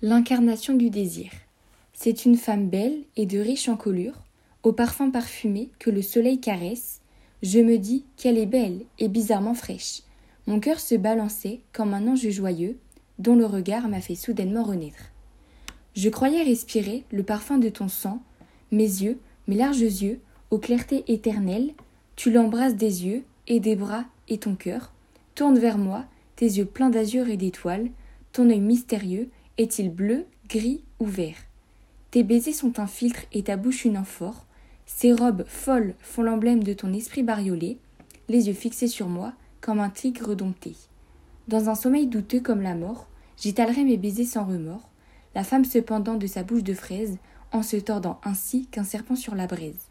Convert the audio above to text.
L'incarnation du désir. C'est une femme belle et de riche encolure, au parfum parfumé que le soleil caresse. Je me dis qu'elle est belle et bizarrement fraîche. Mon cœur se balançait comme un ange joyeux, dont le regard m'a fait soudainement renaître. Je croyais respirer le parfum de ton sang, mes yeux, mes larges yeux, aux clartés éternelles, tu l'embrasses des yeux et des bras et ton cœur, tourne vers moi, tes yeux pleins d'azur et d'étoiles, ton œil mystérieux, est-il bleu, gris ou vert? Tes baisers sont un filtre et ta bouche une amphore. Ces robes folles font l'emblème de ton esprit bariolé, les yeux fixés sur moi comme un tigre dompté. Dans un sommeil douteux comme la mort, j'étalerai mes baisers sans remords, la femme cependant de sa bouche de fraise, en se tordant ainsi qu'un serpent sur la braise.